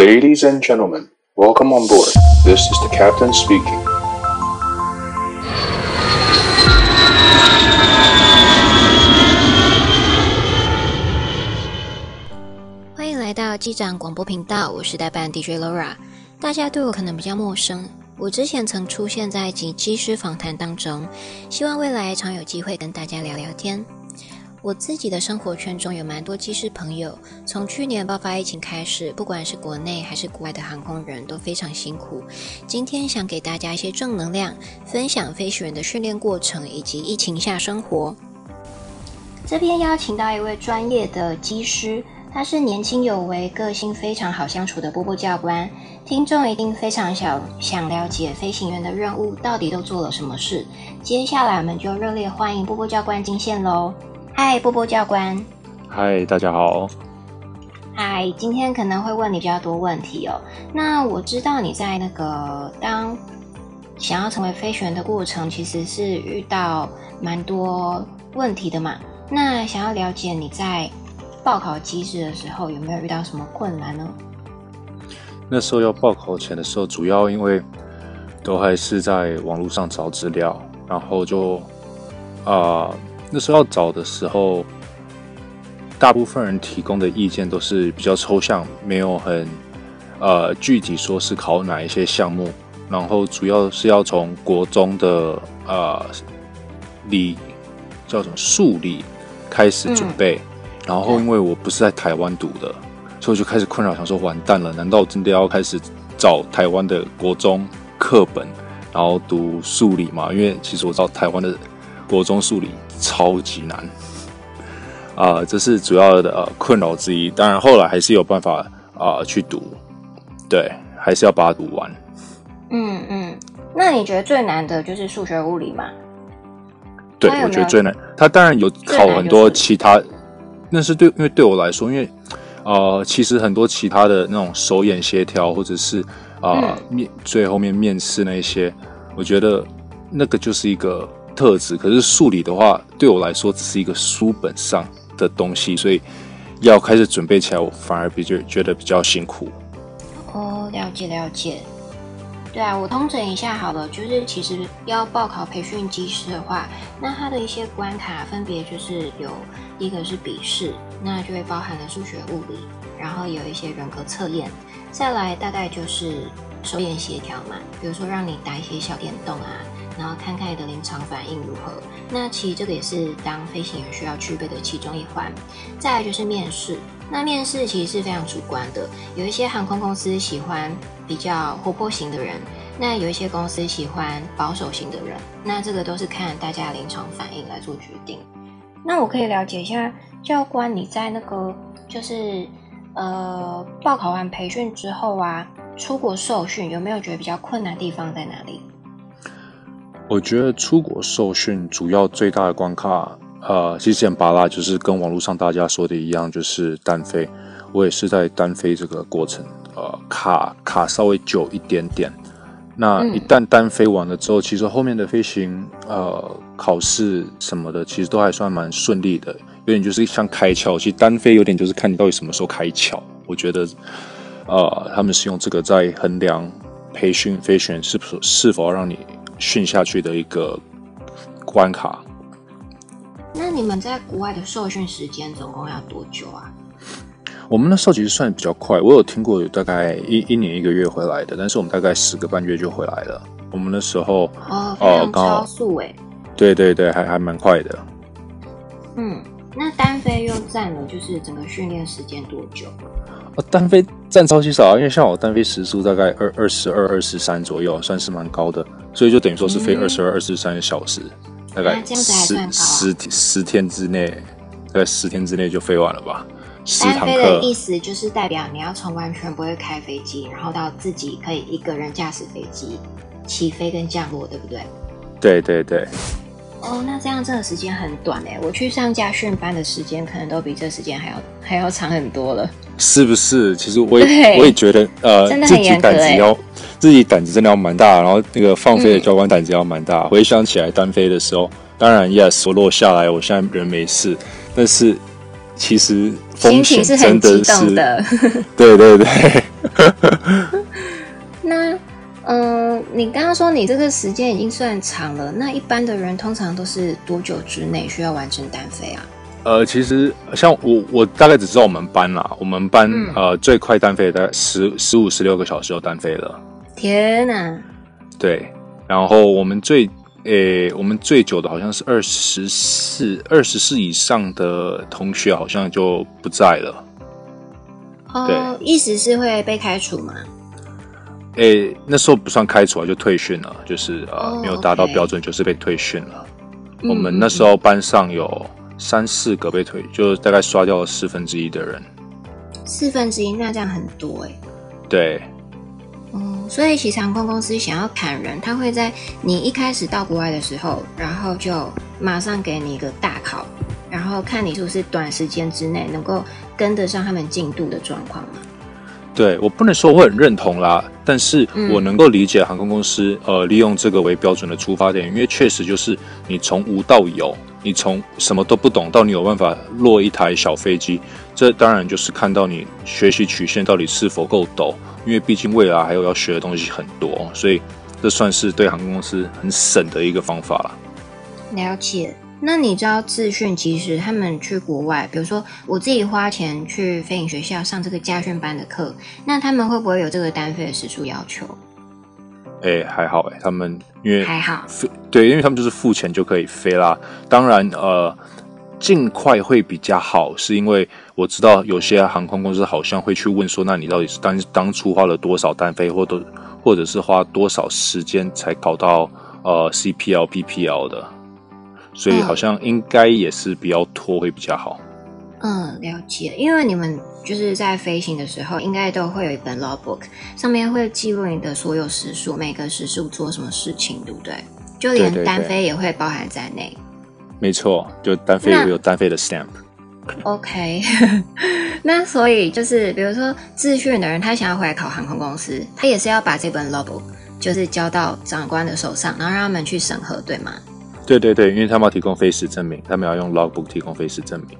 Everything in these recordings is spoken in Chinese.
Ladies and gentlemen, welcome on board. This is the captain speaking. 欢迎来到机长广播频道，我是代班 DJ Laura。大家对我可能比较陌生，我之前曾出现在几机师访谈当中，希望未来常有机会跟大家聊聊天。我自己的生活圈中有蛮多机师朋友，从去年爆发疫情开始，不管是国内还是国外的航空人都非常辛苦。今天想给大家一些正能量，分享飞行员的训练过程以及疫情下生活。这边邀请到一位专业的机师，他是年轻有为、个性非常好相处的波波教官。听众一定非常想想了解飞行员的任务到底都做了什么事。接下来我们就热烈欢迎波波教官进线喽！嗨，波波教官。嗨，大家好。嗨，今天可能会问你比较多问题哦。那我知道你在那个当想要成为飞行员的过程，其实是遇到蛮多问题的嘛。那想要了解你在报考机制的时候有没有遇到什么困难呢？那时候要报考前的时候，主要因为都还是在网络上找资料，然后就啊。呃那时候要找的时候，大部分人提供的意见都是比较抽象，没有很呃具体说是考哪一些项目。然后主要是要从国中的呃理叫什么数理开始准备。嗯、然后因为我不是在台湾读的，所以我就开始困扰，想说完蛋了，难道真的要开始找台湾的国中课本，然后读数理吗？因为其实我知道台湾的国中数理。超级难啊、呃！这是主要的、呃、困扰之一。当然后来还是有办法啊、呃、去读，对，还是要把它读完。嗯嗯，那你觉得最难的就是数学物理吗？对，有有我觉得最难。它当然有考很多其他，那是对，因为对我来说，因为呃，其实很多其他的那种手眼协调，或者是啊、面最后面面试那些，我觉得那个就是一个。特质，可是数理的话，对我来说只是一个书本上的东西，所以要开始准备起来，我反而比较觉得比较辛苦。哦，了解了解。对啊，我通整一下好了，就是其实要报考培训机师的话，那它的一些关卡分别就是有一个是笔试，那就会包含了数学、物理，然后有一些人格测验，再来大概就是手眼协调嘛，比如说让你打一些小电动啊。然后看看你的临场反应如何。那其实这个也是当飞行员需要具备的其中一环。再来就是面试，那面试其实是非常主观的。有一些航空公司喜欢比较活泼型的人，那有一些公司喜欢保守型的人。那这个都是看大家临场反应来做决定。那我可以了解一下，教官你在那个就是呃报考完培训之后啊，出国受训有没有觉得比较困难的地方在哪里？我觉得出国受训主要最大的关卡，呃，其实很巴拉，就是跟网络上大家说的一样，就是单飞。我也是在单飞这个过程，呃，卡卡稍微久一点点。那一旦单飞完了之后，其实后面的飞行，呃，考试什么的，其实都还算蛮顺利的。有点就是像开窍，其实单飞有点就是看你到底什么时候开窍。我觉得，呃，他们是用这个在衡量培训飞行员是否是否要让你。训下去的一个关卡。那你们在国外的受训时间总共要多久啊？我们那时候其实算比较快，我有听过有大概一一年一个月回来的，但是我们大概十个半月就回来了。我们那时候哦，非常超速哎。对对对，还还蛮快的。嗯，那单飞又占了就是整个训练时间多久？单飞占超级少啊，因为像我单飞时速大概二二十二、二十三左右，算是蛮高的，所以就等于说是飞二十二、二十三个小时，大概十十十天之内，大概十天之内就飞完了吧。单飞的意思就是代表你要从完全不会开飞机，然后到自己可以一个人驾驶飞机起飞跟降落，对不对？对对对。哦，那这样真的时间很短哎，我去上驾训班的时间可能都比这时间还要还要长很多了。是不是？其实我也我也觉得，呃，自己胆子要自己胆子真的要蛮大，然后那个放飞的教官胆子要蛮大。嗯、回想起来单飞的时候，当然，yes，我落下来，我现在人没事，但是其实风险真的是，是很激动的对对 对，那，嗯、呃，你刚刚说你这个时间已经算长了，那一般的人通常都是多久之内需要完成单飞啊？呃，其实像我，我大概只知道我们班啦，我们班、嗯、呃最快单飞大概十十五十六个小时就单飞了。天哪！对，然后我们最诶，我们最久的好像是二十四二十四以上的同学好像就不在了。哦，对意思是会被开除吗？诶，那时候不算开除啊，就退训了，就是呃、哦、没有达到标准，就是被退训了。嗯、我们那时候班上有三四个被退，就大概刷掉了四分之一的人。四分之一，那这样很多哎。对。所以其实航空公司想要砍人，他会在你一开始到国外的时候，然后就马上给你一个大考，然后看你是不是短时间之内能够跟得上他们进度的状况嘛。对，我不能说我很认同啦，但是我能够理解航空公司呃利用这个为标准的出发点，因为确实就是你从无到有，你从什么都不懂到你有办法落一台小飞机，这当然就是看到你学习曲线到底是否够陡。因为毕竟未来还有要学的东西很多，所以这算是对航空公司很省的一个方法了。了解。那你知道自训其实他们去国外，比如说我自己花钱去飞影学校上这个家训班的课，那他们会不会有这个单飞的时数要求？哎，还好哎，他们因为还好，对，因为他们就是付钱就可以飞啦。当然，呃。尽快会比较好，是因为我知道有些航空公司好像会去问说，那你到底是当当初花了多少单飞，或者或者是花多少时间才考到呃 CPL、PPL 的，所以好像应该也是比较拖会比较好。嗯，了解，因为你们就是在飞行的时候，应该都会有一本 logbook，上面会记录你的所有时数，每个时数做什么事情，对不对？就连单飞也会包含在内。没错，就单飞有单飞的 stamp。OK，那所以就是，比如说自训的人，他想要回来考航空公司，他也是要把这本 logbook 就是交到长官的手上，然后让他们去审核，对吗？对对对，因为他们要提供飞时证明，他们要用 logbook 提供飞时证明。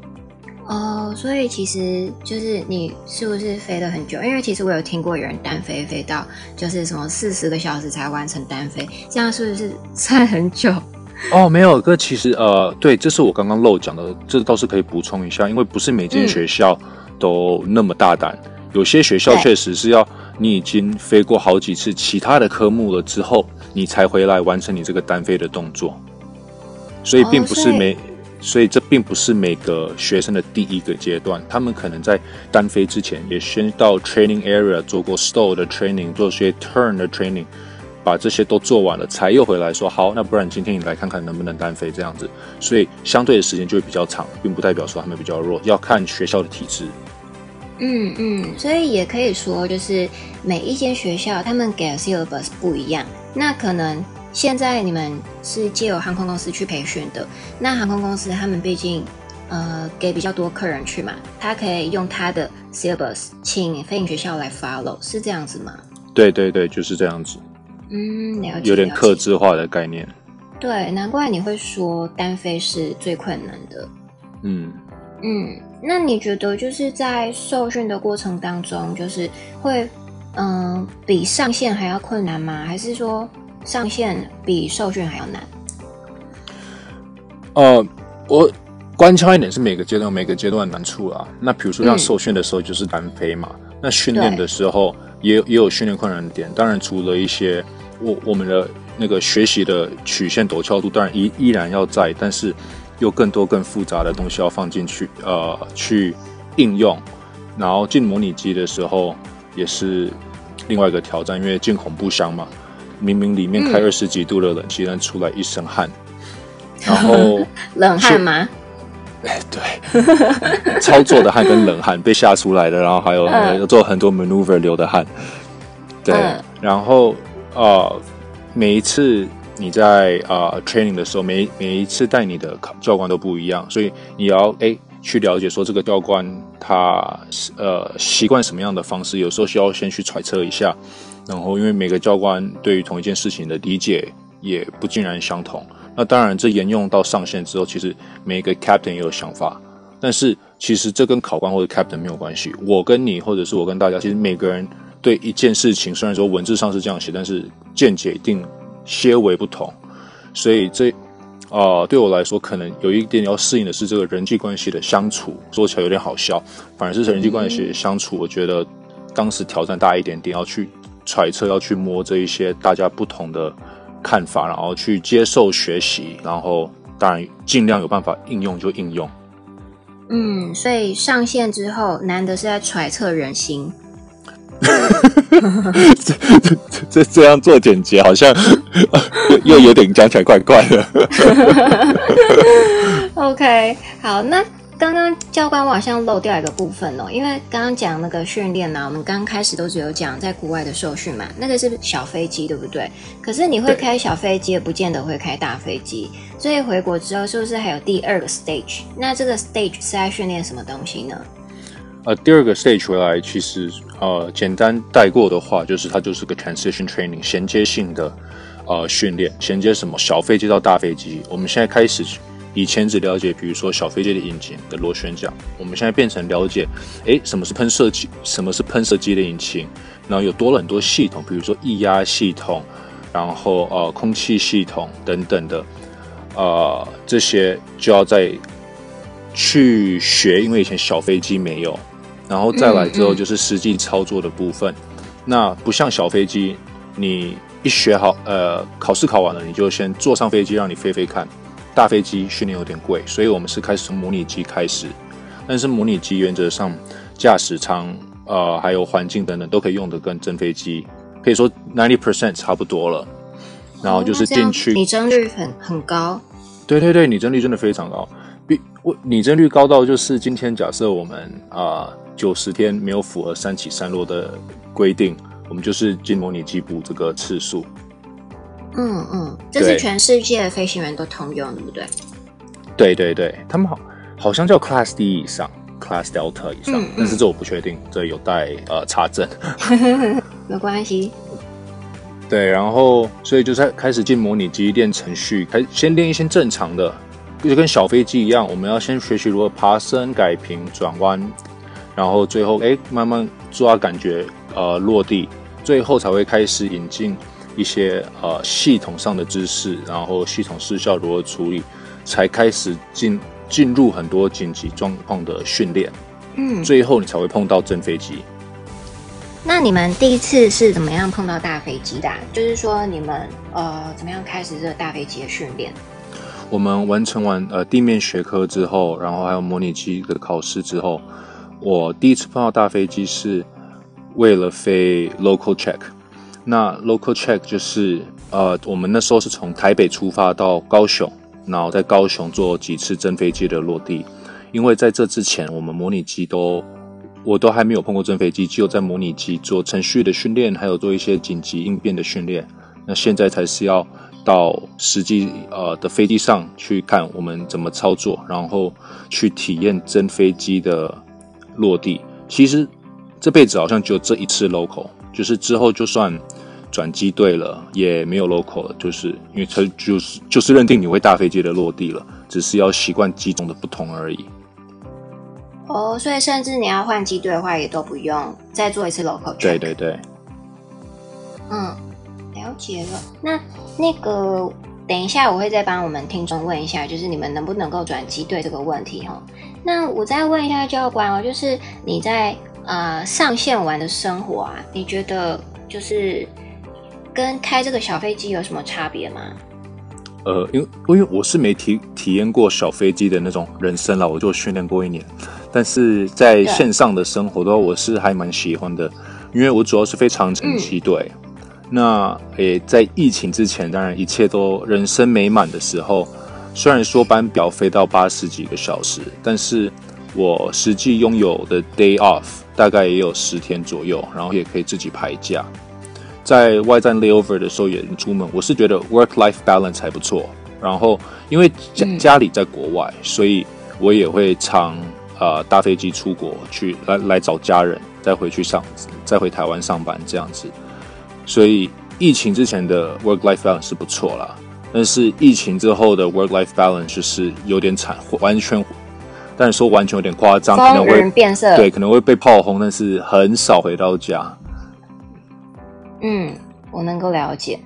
哦，所以其实就是你是不是飞了很久？因为其实我有听过有人单飞飞到就是什么四十个小时才完成单飞，这样是不是算很久？哦，没有，哥，其实呃，对，这是我刚刚漏讲的，这倒是可以补充一下，因为不是每间学校都那么大胆，嗯、有些学校确实是要你已经飞过好几次其他的科目了之后，你才回来完成你这个单飞的动作，所以并不是每，哦、所，所以这并不是每个学生的第一个阶段，他们可能在单飞之前也先到 training area 做过 stall 的 training，做些 turn 的 training。把这些都做完了，才又回来说好，那不然今天你来看看能不能单飞这样子，所以相对的时间就会比较长，并不代表说他们比较弱，要看学校的体制。嗯嗯，所以也可以说，就是每一间学校他们给的 syllabus 不一样。那可能现在你们是借由航空公司去培训的，那航空公司他们毕竟呃给比较多客人去嘛，他可以用他的 syllabus 请飞行学校来 follow，是这样子吗？对对对，就是这样子。嗯，了解。有点克制化的概念。对，难怪你会说单飞是最困难的。嗯嗯，那你觉得就是在受训的过程当中，就是会嗯、呃、比上线还要困难吗？还是说上线比受训还要难？呃，我官腔一点是每个阶段每个阶段的难处啊。那比如说像受训的时候就是单飞嘛，嗯、那训练的时候也有也有训练困难的点。当然除了一些。我我们的那个学习的曲线陡峭度当然依依然要在，但是有更多更复杂的东西要放进去，呃，去应用。然后进模拟机的时候也是另外一个挑战，因为进恐怖箱嘛，明明里面开二十几度的冷气，但出来一身汗。然后冷汗吗？哎，对，操作的汗跟冷汗被吓出来的，然后还有要做很多 maneuver 流的汗。对，然后。呃，每一次你在呃 training 的时候，每每一次带你的教官都不一样，所以你要哎去了解说这个教官他呃习惯什么样的方式，有时候需要先去揣测一下。然后因为每个教官对于同一件事情的理解也不尽然相同，那当然这沿用到上线之后，其实每个 captain 也有想法，但是其实这跟考官或者 captain 没有关系。我跟你或者是我跟大家，其实每个人。对一件事情，虽然说文字上是这样写，但是见解一定些微不同。所以这啊、对我来说，可能有一点要适应的是这个人际关系的相处，说起来有点好笑，反而是人际关系相处，我觉得当时挑战大一点点，要去揣测，要去摸这一些大家不同的看法，然后去接受学习，然后当然尽量有办法应用就应用。嗯，所以上线之后，难得是在揣测人心。这这这这样做简洁，好像又有点讲起来怪怪的。OK，好，那。刚刚教官，我好像漏掉一个部分哦，因为刚刚讲那个训练呢，我们刚开始都只有讲在国外的受训嘛，那个是小飞机，对不对？可是你会开小飞机，也不见得会开大飞机，所以回国之后是不是还有第二个 stage？那这个 stage 是在训练什么东西呢？呃，第二个 stage 回来，其实呃，简单带过的话，就是它就是个 transition training，衔接性的呃训练，衔接什么小飞机到大飞机。我们现在开始。以前只了解，比如说小飞机的引擎的螺旋桨，我们现在变成了解，诶，什么是喷射机？什么是喷射机的引擎？然后有多了很多系统，比如说液压系统，然后呃空气系统等等的，呃这些就要再去学，因为以前小飞机没有，然后再来之后就是实际操作的部分。嗯嗯。那不像小飞机，你一学好，呃考试考完了，你就先坐上飞机，让你飞飞看。大飞机训练有点贵，所以我们是开始从模拟机开始。但是模拟机原则上驾驶舱、呃还有环境等等都可以用的跟真飞机可以说 ninety percent 差不多了。然后就是进去，拟真率很很高。对对对，拟真率真的非常高。比我拟真率高到就是今天假设我们啊九十天没有符合三起三落的规定，我们就是进模拟机补这个次数。嗯嗯，这是全世界的飞行员都通用，对不对？对对对，他们好好像叫 Class D 以上，Class Delta 以上，嗯嗯、但是这我不确定，这有待呃查证。没关系。对，然后所以就在开始进模拟机练程序，开先练一些正常的，就跟小飞机一样，我们要先学习如何爬升、改平、转弯，然后最后哎慢慢抓感觉呃落地，最后才会开始引进。一些呃系统上的知识，然后系统失效如何处理，才开始进进入很多紧急状况的训练。嗯，最后你才会碰到真飞机。那你们第一次是怎么样碰到大飞机的啊？就是说你们呃怎么样开始这个大飞机的训练？我们完成完呃地面学科之后，然后还有模拟机的考试之后，我第一次碰到大飞机是为了飞 local check。那 local check 就是呃，我们那时候是从台北出发到高雄，然后在高雄做几次真飞机的落地。因为在这之前，我们模拟机都我都还没有碰过真飞机，只有在模拟机做程序的训练，还有做一些紧急应变的训练。那现在才是要到实际呃的飞机上去看我们怎么操作，然后去体验真飞机的落地。其实这辈子好像只有这一次 local。就是之后就算转机队了，也没有 local 了，就是因为他就是就是认定你会大飞机的落地了，只是要习惯机种的不同而已。哦，所以甚至你要换机队的话，也都不用再做一次 local。对对对。嗯，了解了。那那个等一下我会再帮我们听众问一下，就是你们能不能够转机队这个问题哈。那我再问一下教官哦，就是你在。呃，上线玩的生活啊，你觉得就是跟开这个小飞机有什么差别吗？呃，因为因为我是没体体验过小飞机的那种人生啦，我就训练过一年，但是在线上的生活的话，我是还蛮喜欢的，因为我主要是飞长城机队。嗯、那诶，在疫情之前，当然一切都人生美满的时候，虽然说班表飞到八十几个小时，但是。我实际拥有的 day off 大概也有十天左右，然后也可以自己排假。在外站 layover 的时候也能出门，我是觉得 work life balance 还不错。然后因为家家里在国外，所以我也会常呃搭飞机出国去来来找家人，再回去上再回台湾上班这样子。所以疫情之前的 work life balance 是不错啦，但是疫情之后的 work life balance 就是有点惨，完全。但是说完全有点夸张，可能会变色，对，可能会被炮轰，但是很少回到家。嗯，我能够了解。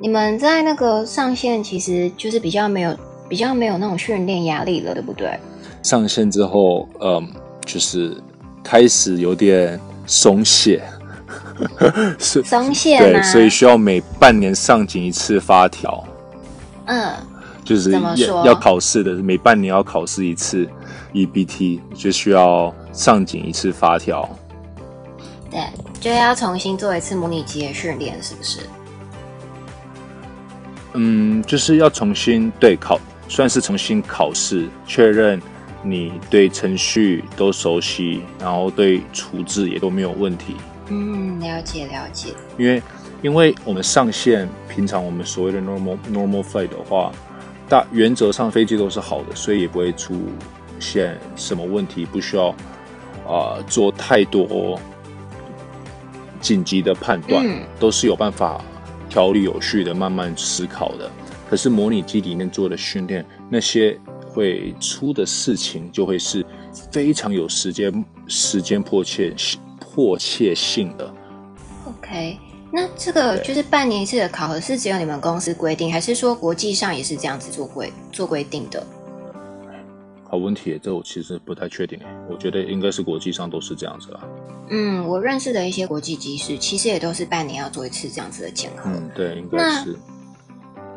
你们在那个上线，其实就是比较没有比较没有那种训练压力了，对不对？上线之后，嗯，就是开始有点松懈，松懈 对，所以需要每半年上紧一次发条。嗯，就是要要考试的，每半年要考试一次 EBT，就需要上紧一次发条。对，就要重新做一次模拟机的训练，是不是？嗯，就是要重新对考，算是重新考试，确认你对程序都熟悉，然后对处置也都没有问题。嗯，了解了解。因为，因为我们上线，平常我们所谓的 normal normal flight 的话，大原则上飞机都是好的，所以也不会出现什么问题，不需要啊、呃、做太多紧急的判断，嗯、都是有办法。条理有序的慢慢思考的，可是模拟机里面做的训练，那些会出的事情就会是非常有时间时间迫切迫切性的。OK，那这个就是半年一次的考核是只有你们公司规定，还是说国际上也是这样子做规做规定的？好问题，这我其实不太确定。我觉得应该是国际上都是这样子啦。嗯，我认识的一些国际机师，其实也都是半年要做一次这样子的检核。嗯，对，应该是。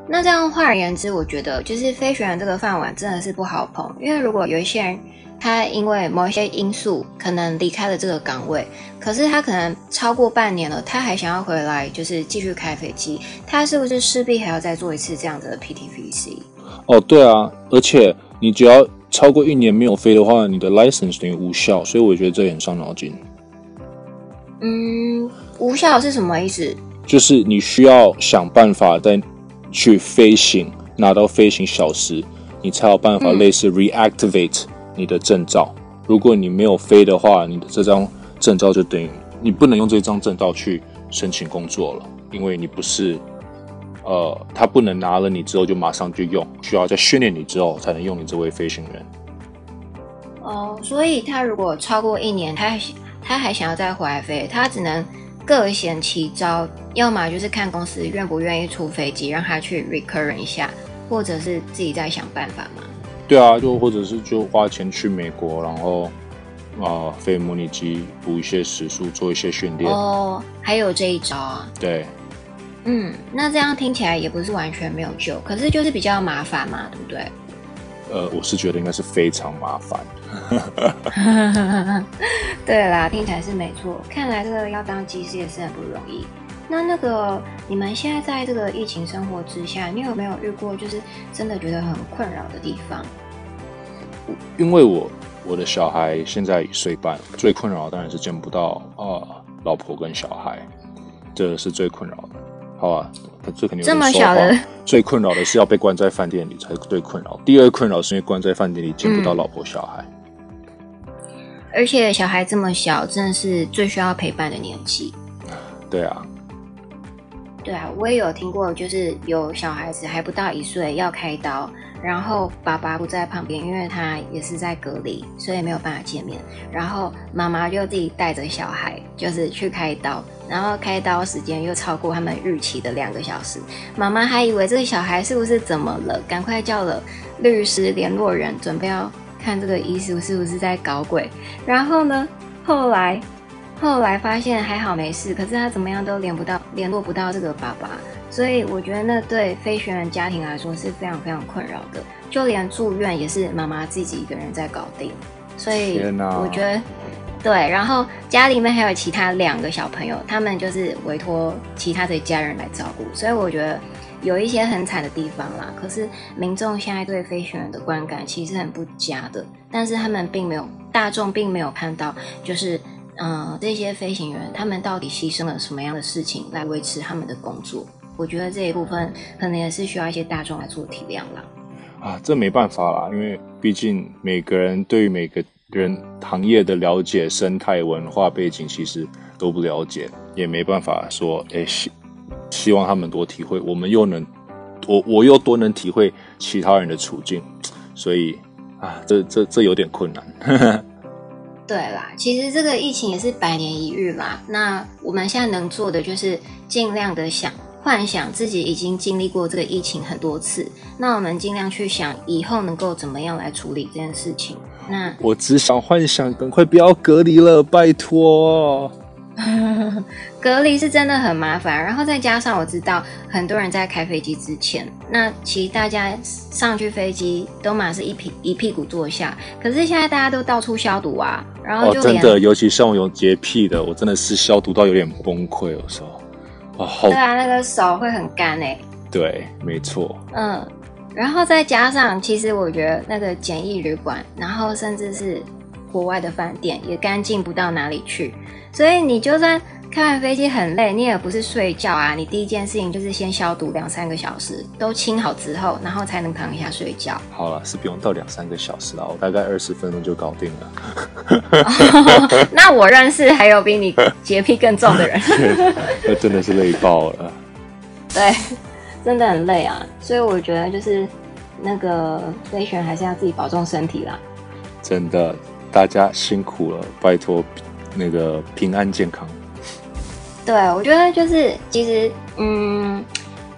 那，那这样换而言之，我觉得就是飞行员这个饭碗真的是不好碰，因为如果有一些人他因为某一些因素可能离开了这个岗位，可是他可能超过半年了，他还想要回来，就是继续开飞机，他是不是势必还要再做一次这样子的 PTVC？哦，对啊，而且你只要超过一年没有飞的话，你的 license 等于无效，所以我觉得这也很伤脑筋。嗯，无效是什么意思？就是你需要想办法再去飞行，拿到飞行小时，你才有办法类似 reactivate 你的证照。嗯、如果你没有飞的话，你的这张证照就等于你不能用这张证照去申请工作了，因为你不是，呃，他不能拿了你之后就马上就用，需要在训练你之后才能用你这位飞行员。哦，所以他如果超过一年，他。他还想要再回来飞，他只能各显其招，要么就是看公司愿不愿意出飞机让他去 recurrent 一下，或者是自己再想办法嘛。对啊，就或者是就花钱去美国，然后啊、呃、飞模拟机补一些时速，做一些训练。哦，还有这一招啊。对。嗯，那这样听起来也不是完全没有救，可是就是比较麻烦嘛，对不对？呃，我是觉得应该是非常麻烦。对啦，听起来是没错。看来这个要当技师也是很不容易。那那个你们现在在这个疫情生活之下，你有没有遇过就是真的觉得很困扰的地方？因为我我的小孩现在一岁半，最困扰当然是见不到啊、呃、老婆跟小孩，这是最困扰的。好吧，这肯定。这么小的，最困扰的是要被关在饭店里才最困扰。第二困扰是因为关在饭店里见不到老婆小孩。嗯而且小孩这么小，真的是最需要陪伴的年纪。对啊，对啊，我也有听过，就是有小孩子还不到一岁要开刀，然后爸爸不在旁边，因为他也是在隔离，所以没有办法见面。然后妈妈就自己带着小孩，就是去开刀，然后开刀时间又超过他们预期的两个小时。妈妈还以为这个小孩是不是怎么了，赶快叫了律师联络人，准备要。看这个医生是不是在搞鬼？然后呢，后来后来发现还好没事，可是他怎么样都联不到，联络不到这个爸爸，所以我觉得那对飞行员家庭来说是非常非常困扰的，就连住院也是妈妈自己一个人在搞定，所以我觉得对，然后家里面还有其他两个小朋友，他们就是委托其他的家人来照顾，所以我觉得。有一些很惨的地方啦，可是民众现在对飞行员的观感其实很不佳的，但是他们并没有，大众并没有看到，就是嗯、呃，这些飞行员他们到底牺牲了什么样的事情来维持他们的工作？我觉得这一部分可能也是需要一些大众来做体谅啦。啊，这没办法啦，因为毕竟每个人对于每个人行业的了解、生态文化背景其实都不了解，也没办法说，哎、希。希望他们多体会，我们又能，我我又多能体会其他人的处境，所以啊，这这这有点困难。对啦，其实这个疫情也是百年一遇啦。那我们现在能做的就是尽量的想幻想自己已经经历过这个疫情很多次，那我们尽量去想以后能够怎么样来处理这件事情。那我只想幻想，赶快不要隔离了，拜托。隔离是真的很麻烦，然后再加上我知道很多人在开飞机之前，那其实大家上去飞机都嘛是一屁一屁股坐下，可是现在大家都到处消毒啊，然后真的，尤其像我有洁癖的，我真的是消毒到有点崩溃，有时候。啊，好对啊，那个手会很干哎，对，没错，嗯，然后再加上，其实我觉得那个简易旅馆，然后甚至是国外的饭店也干净不到哪里去。所以你就算开完飞机很累，你也不是睡觉啊，你第一件事情就是先消毒两三个小时，都清好之后，然后才能躺下睡觉。好了，是不用到两三个小时了，我大概二十分钟就搞定了。那我认识还有比你洁癖更重的人，那真的是累爆了。对，真的很累啊，所以我觉得就是那个飞行员还是要自己保重身体啦。真的，大家辛苦了，拜托。那个平安健康，对，我觉得就是其实，嗯，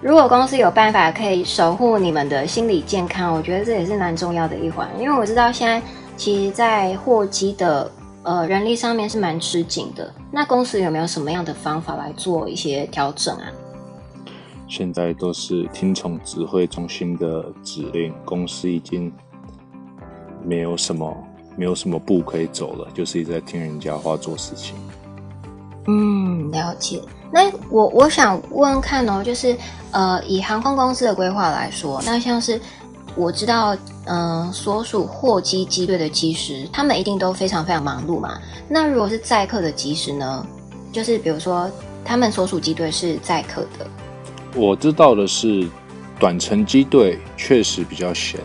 如果公司有办法可以守护你们的心理健康，我觉得这也是蛮重要的一环。因为我知道现在其实，在货机的呃人力上面是蛮吃紧的。那公司有没有什么样的方法来做一些调整啊？现在都是听从指挥中心的指令，公司已经没有什么。没有什么步可以走了，就是一直在听人家话做事情。嗯，了解。那我我想问看哦，就是呃，以航空公司的规划来说，那像是我知道，嗯、所属货机机队的机师，他们一定都非常非常忙碌嘛。那如果是载客的机师呢？就是比如说，他们所属机队是载客的。我知道的是，短程机队确实比较闲，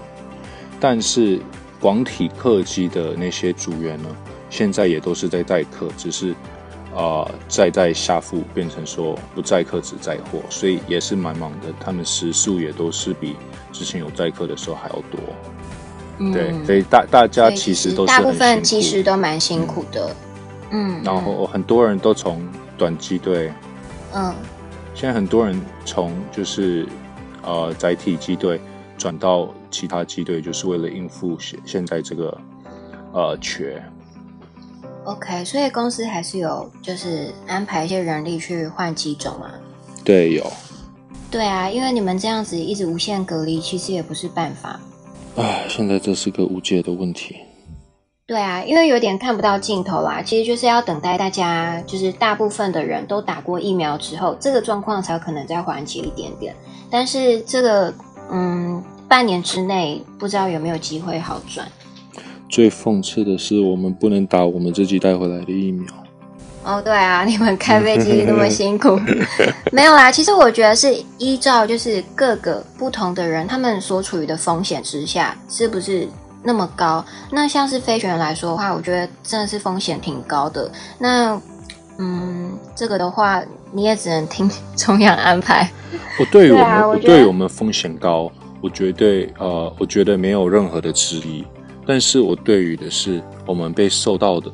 但是。广体客机的那些组员呢，现在也都是在载客，只是啊载在下腹变成说不载客只载货，所以也是蛮忙的。他们时数也都是比之前有载客的时候还要多。嗯、对，所以大大家其实都是很辛苦，大部分其实都蛮辛苦的。嗯，然后很多人都从短机队，嗯，现在很多人从就是呃载体机队。转到其他机队，就是为了应付现现在这个呃缺。OK，所以公司还是有就是安排一些人力去换机种啊。对，有。对啊，因为你们这样子一直无限隔离，其实也不是办法。唉，现在这是个无解的问题。对啊，因为有点看不到尽头啦。其实就是要等待大家，就是大部分的人都打过疫苗之后，这个状况才可能再缓解一点点。但是这个。嗯，半年之内不知道有没有机会好转。最讽刺的是，我们不能打我们自己带回来的疫苗。哦，对啊，你们开飞机那么辛苦，没有啦。其实我觉得是依照就是各个不同的人，他们所处于的风险之下，是不是那么高？那像是飞行员来说的话，我觉得真的是风险挺高的。那嗯，这个的话，你也只能听 中央安排。我对于我们，啊、我，我对于我们风险高，我绝对呃，我觉得没有任何的质疑。但是我对于的是我们被受到的、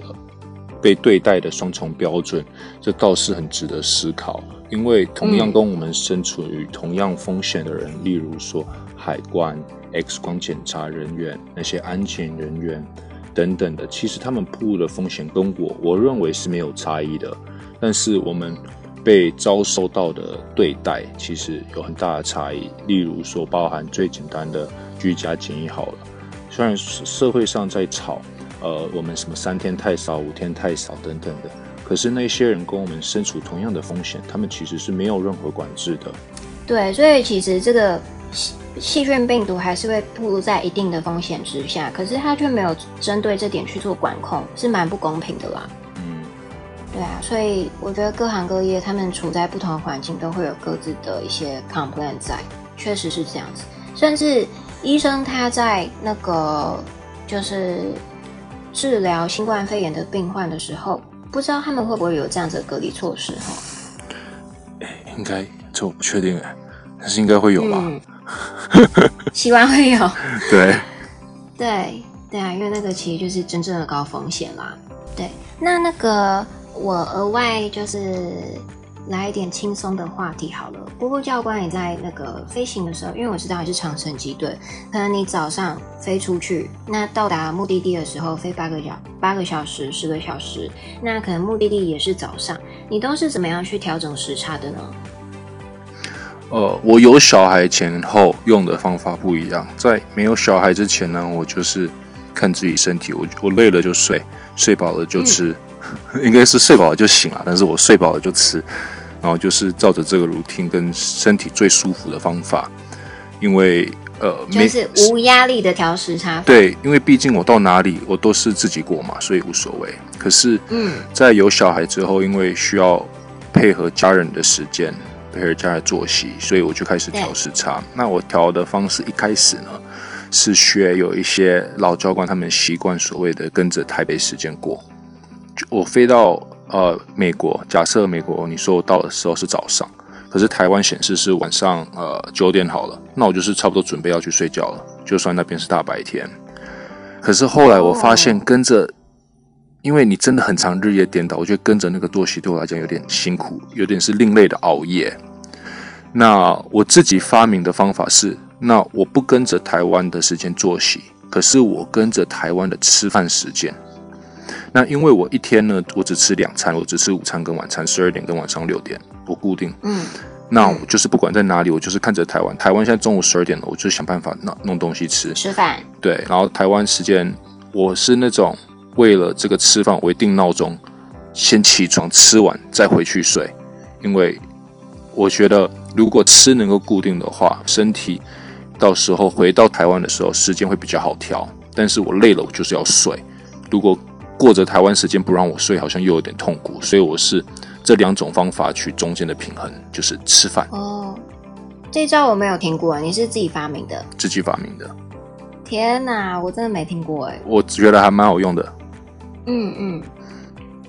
被对待的双重标准，这倒是很值得思考。因为同样跟我们身处于同样风险的人，嗯、例如说海关、X 光检查人员、那些安检人员等等的，其实他们暴露的风险跟我，我认为是没有差异的。但是我们。被遭受到的对待其实有很大的差异，例如说，包含最简单的居家检疫好了。虽然社会上在吵，呃，我们什么三天太少、五天太少等等的，可是那些人跟我们身处同样的风险，他们其实是没有任何管制的。对，所以其实这个细细菌病毒还是会暴露在一定的风险之下，可是它却没有针对这点去做管控，是蛮不公平的啦。嗯对啊，所以我觉得各行各业他们处在不同的环境，都会有各自的一些 complaint 在，确实是这样子。甚至医生他在那个就是治疗新冠肺炎的病患的时候，不知道他们会不会有这样子的隔离措施哈？应该这我不确定哎，但是应该会有吧？嗯、希望会有。对，对对啊，因为那个其实就是真正的高风险啦。那那个我额外就是来一点轻松的话题好了。波波教官，也在那个飞行的时候，因为我知道你是长程机队，可能你早上飞出去，那到达目的地的时候飞八个小八个小时、十个小时，那可能目的地也是早上，你都是怎么样去调整时差的呢？呃，我有小孩前后用的方法不一样。在没有小孩之前呢，我就是看自己身体，我我累了就睡，睡饱了就吃，嗯、应该是睡饱了就醒了，但是我睡饱了就吃，然后就是照着这个 routine 跟身体最舒服的方法，因为呃，就是无压力的调时差。对，因为毕竟我到哪里我都是自己过嘛，所以无所谓。可是，嗯，在有小孩之后，因为需要配合家人的时间。配合家的作息，所以我就开始调时差。那我调的方式一开始呢，是学有一些老教官他们习惯所谓的跟着台北时间过。我飞到呃美国，假设美国你说我到的时候是早上，可是台湾显示是晚上呃九点好了，那我就是差不多准备要去睡觉了，就算那边是大白天。可是后来我发现跟着。因为你真的很常日夜颠倒，我觉得跟着那个作息对我来讲有点辛苦，有点是另类的熬夜。那我自己发明的方法是，那我不跟着台湾的时间作息，可是我跟着台湾的吃饭时间。那因为我一天呢，我只吃两餐，我只吃午餐跟晚餐，十二点跟晚上六点，不固定。嗯。那我就是不管在哪里，我就是看着台湾。台湾现在中午十二点了，我就想办法弄弄东西吃。吃饭。对，然后台湾时间，我是那种。为了这个吃饭，我会定闹钟，先起床吃完再回去睡，因为我觉得如果吃能够固定的话，身体到时候回到台湾的时候时间会比较好调。但是我累了，我就是要睡。如果过着台湾时间不让我睡，好像又有点痛苦。所以我是这两种方法取中间的平衡，就是吃饭。哦，这招我没有听过，你是自己发明的？自己发明的。天哪，我真的没听过哎。我觉得还蛮好用的。嗯嗯，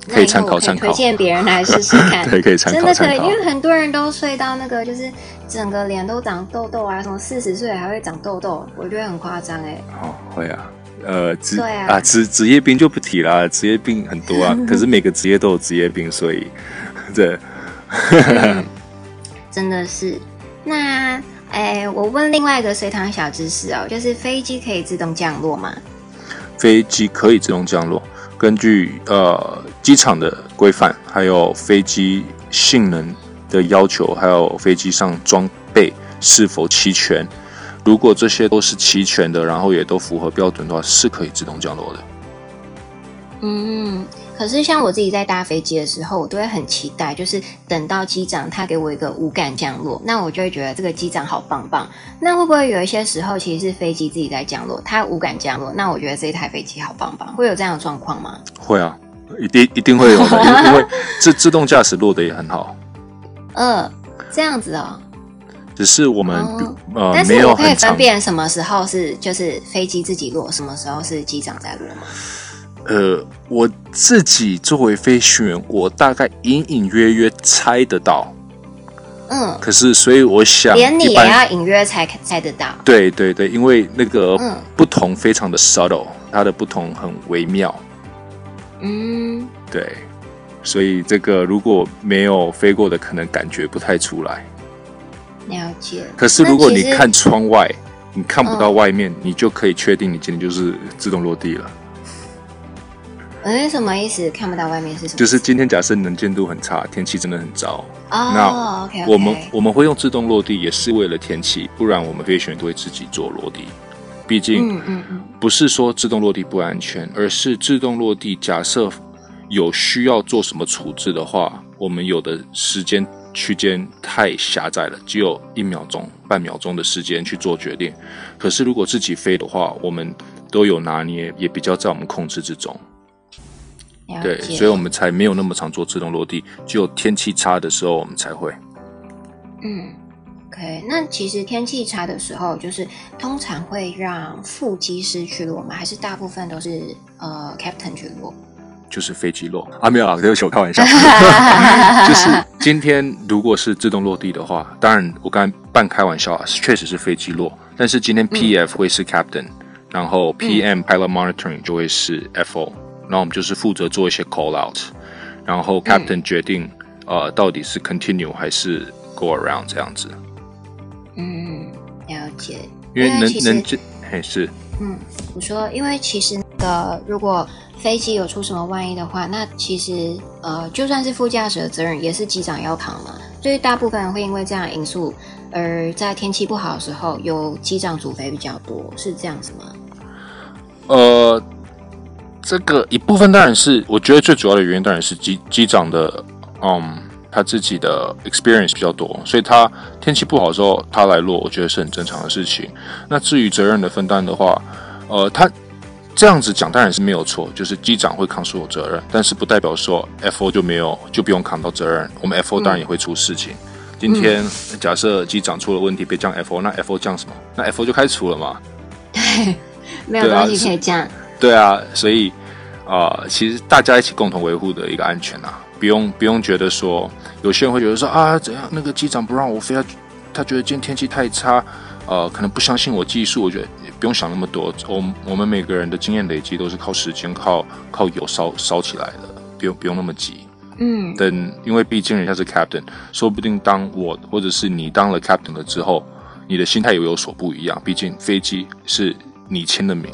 可以参考参考，推荐别人来试试看。对，可以参考参考。真的可以，因为很多人都睡到那个，就是整个脸都长痘痘啊，什么四十岁还会长痘痘，我觉得很夸张哎。哦，会啊，呃，职啊职职业病就不提了，职业病很多啊，可是每个职业都有职业病，所以 对、嗯，真的是。那哎，我问另外一个随堂小知识哦，就是飞机可以自动降落吗？飞机可以自动降落。根据呃机场的规范，还有飞机性能的要求，还有飞机上装备是否齐全，如果这些都是齐全的，然后也都符合标准的话，是可以自动降落的。嗯。可是像我自己在搭飞机的时候，我都会很期待，就是等到机长他给我一个无感降落，那我就会觉得这个机长好棒棒。那会不会有一些时候其实是飞机自己在降落，它无感降落，那我觉得这一台飞机好棒棒，会有这样的状况吗？会啊，一定一定会有的，因为自自动驾驶落的也很好。嗯、呃，这样子哦。只是我们、哦、呃，但是我可以分辨什么时候是就是飞机自己落，什么时候是机长在落吗？呃，我自己作为飞行员，我大概隐隐约约猜得到。嗯，可是所以我想，连你也要隐约猜猜得到。对对对，因为那个不同非常的 subtle，它的不同很微妙。嗯，对，所以这个如果没有飞过的，可能感觉不太出来。了解。可是如果你看窗外，你看不到外面，嗯，你就可以确定你今天就是自动落地了。嗯，什么意思？看不到外面是什么？就是今天假设能见度很差，天气真的很糟。哦，那.我们我们会用自动落地，也是为了天气，不然我们飞行员都会自己做落地。毕竟，嗯嗯，不是说自动落地不安全，而是自动落地，假设有需要做什么处置的话，我们有的时间区间太狭窄了，只有一秒钟、半秒钟的时间去做决定。可是如果自己飞的话，我们都有拿捏，也比较在我们控制之中。对，所以我们才没有那么常做自动落地，只有天气差的时候我们才会。嗯，OK，那其实天气差的时候，就是通常会让副机师去落吗？还是大部分都是呃 Captain 去落？就是飞机落啊，没有啊，这个小开玩笑。就是今天如果是自动落地的话，当然我刚才半开玩笑啊，确实是飞机落，但是今天 PF 会是 Captain，、嗯、然后 PM、嗯、Pilot Monitoring 就会是 FO。然后我们就是负责做一些 call out，然后 captain 决定、嗯、呃到底是 continue 还是 go around 这样子。嗯，了解。因为能能这还是嗯，我说，因为其实那个如果飞机有出什么万一的话，那其实呃就算是副驾驶的责任也是机长要扛嘛。所以大部分人会因为这样因素而在天气不好的时候由机长主飞比较多，是这样子吗？呃，这个一部分当然是，我觉得最主要的原因当然是机机长的，嗯，他自己的 experience 比较多，所以他天气不好的时候他来落，我觉得是很正常的事情。那至于责任的分担的话，呃，他这样子讲当然是没有错，就是机长会扛所有责任，但是不代表说 FO 就没有就不用扛到责任。我们 FO 当然也会出事情。嗯、今天假设机长出了问题被降 FO，那 FO 降什么？那 FO 就开除了嘛？对。没有东西可以这样。对啊，所以啊、呃，其实大家一起共同维护的一个安全啊，不用不用觉得说，有些人会觉得说啊，怎样那个机长不让我飞，他他觉得今天天气太差，呃，可能不相信我技术。我觉得也不用想那么多，我我们每个人的经验累积都是靠时间、靠靠油烧烧起来的，不用不用那么急。嗯，等，因为毕竟人家是 captain，说不定当我或者是你当了 captain 了之后，你的心态也有所不一样。毕竟飞机是。你签的名，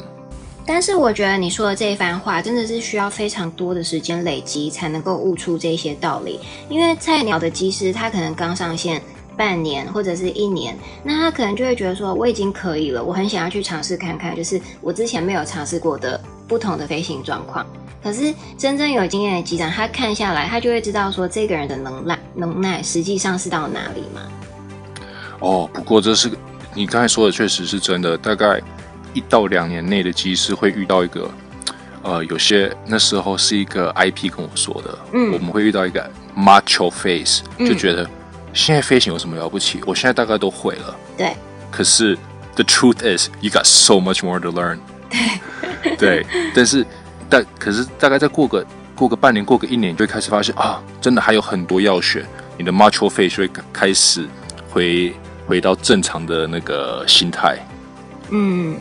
但是我觉得你说的这一番话真的是需要非常多的时间累积才能够悟出这些道理。因为菜鸟的机师他可能刚上线半年或者是一年，那他可能就会觉得说我已经可以了，我很想要去尝试看看，就是我之前没有尝试过的不同的飞行状况。可是真正有经验的机长，他看下来，他就会知道说这个人的能耐能耐实际上是到哪里嘛。哦，不过这是你刚才说的确实是真的，大概。一到两年内的机师会遇到一个，呃，有些那时候是一个 IP 跟我说的，嗯，我们会遇到一个 macho face，就觉得现在飞行有什么了不起？我现在大概都会了，对。可是 the truth is you got so much more to learn，对，对。但是但可是大概再过个过个半年，过个一年，就会开始发现啊，真的还有很多要学。你的 macho face 会开始回回到正常的那个心态，嗯。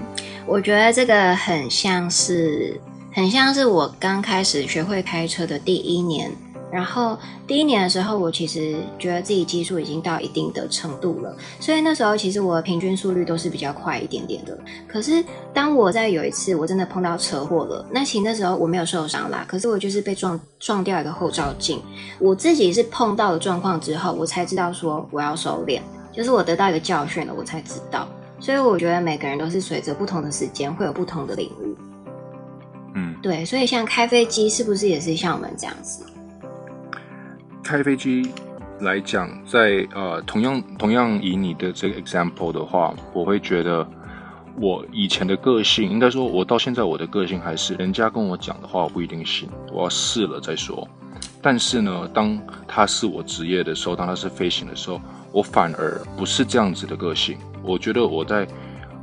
我觉得这个很像是，很像是我刚开始学会开车的第一年。然后第一年的时候，我其实觉得自己技术已经到一定的程度了，所以那时候其实我的平均速率都是比较快一点点的。可是当我在有一次我真的碰到车祸了，那其实那时候我没有受伤啦，可是我就是被撞撞掉一个后照镜。我自己是碰到了状况之后，我才知道说我要收敛，就是我得到一个教训了，我才知道。所以我觉得每个人都是随着不同的时间会有不同的领悟。嗯，对，所以像开飞机是不是也是像我们这样子？开飞机来讲，在呃同样同样以你的这个 example 的话，我会觉得我以前的个性，应该说我到现在我的个性还是，人家跟我讲的话我不一定信，我要试了再说。但是呢，当他是我职业的时候，当他是飞行的时候，我反而不是这样子的个性。我觉得我在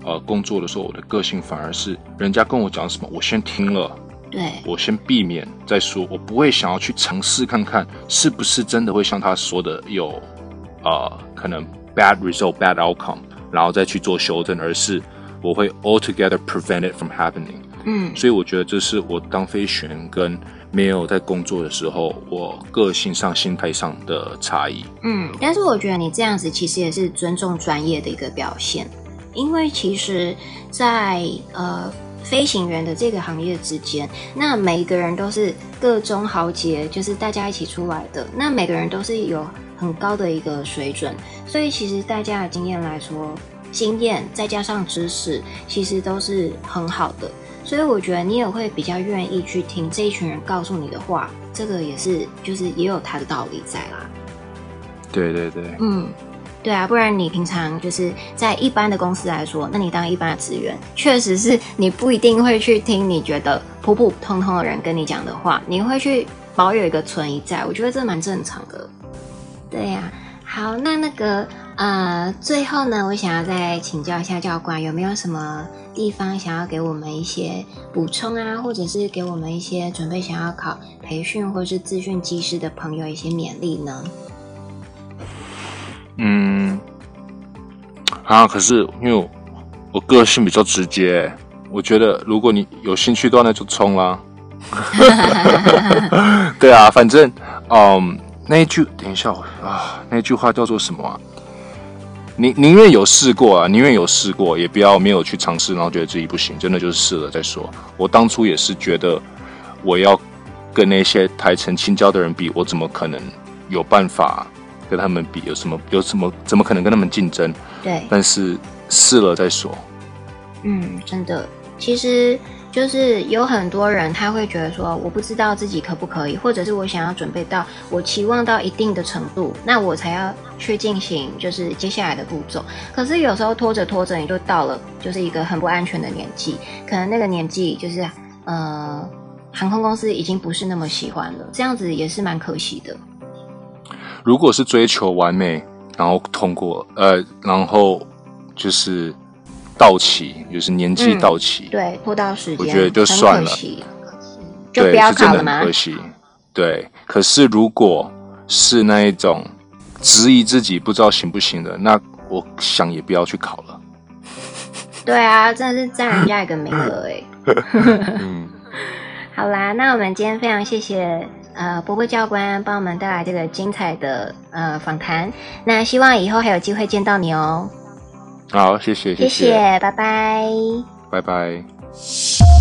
呃工作的时候，我的个性反而是人家跟我讲什么，我先听了，对，我先避免再说，我不会想要去尝试看看是不是真的会像他说的有呃可能 bad result bad outcome，然后再去做修正，而是我会 altogether prevent it from happening。嗯，所以我觉得这是我当飞行员跟没有在工作的时候，我个性上、心态上的差异。嗯，但是我觉得你这样子其实也是尊重专业的一个表现，因为其实在，在呃飞行员的这个行业之间，那每一个人都是各中豪杰，就是大家一起出来的，那每个人都是有很高的一个水准，所以其实大家的经验来说，经验再加上知识，其实都是很好的。所以我觉得你也会比较愿意去听这一群人告诉你的话，这个也是，就是也有他的道理在啦。对对对，嗯，对啊，不然你平常就是在一般的公司来说，那你当一般的职员，确实是你不一定会去听你觉得普普通通的人跟你讲的话，你会去保有一个存疑在，我觉得这蛮正常的。对呀，好，那那个。呃，最后呢，我想要再请教一下教官，有没有什么地方想要给我们一些补充啊，或者是给我们一些准备想要考培训或是自训机师的朋友一些勉励呢？嗯，啊，可是因为我，我个性比较直接，我觉得如果你有兴趣的话，那就冲啦。对啊，反正嗯，那一句等一下啊，那句话叫做什么啊？宁宁愿有试过啊，宁愿有试过，也不要没有去尝试，然后觉得自己不行，真的就是试了再说。我当初也是觉得，我要跟那些台城青椒的人比，我怎么可能有办法跟他们比？有什么有什么怎么可能跟他们竞争？对，但是试了再说。嗯，真的，其实。就是有很多人他会觉得说，我不知道自己可不可以，或者是我想要准备到我期望到一定的程度，那我才要去进行就是接下来的步骤。可是有时候拖着拖着，你就到了就是一个很不安全的年纪，可能那个年纪就是呃，航空公司已经不是那么喜欢了，这样子也是蛮可惜的。如果是追求完美，然后通过呃，然后就是。到期就是年纪到期，嗯，对，拖到时间，我觉得就算了，就不要考了吗？可惜，对。可是如果是那一种质疑自己不知道行不行的，那我想也不要去考了。对啊，真的是占人家一个名额哎。嗯，好啦，那我们今天非常谢谢呃波波教官帮我们带来这个精彩的呃访谈，那希望以后还有机会见到你哦。好，谢谢，谢谢，谢谢，拜拜，拜拜。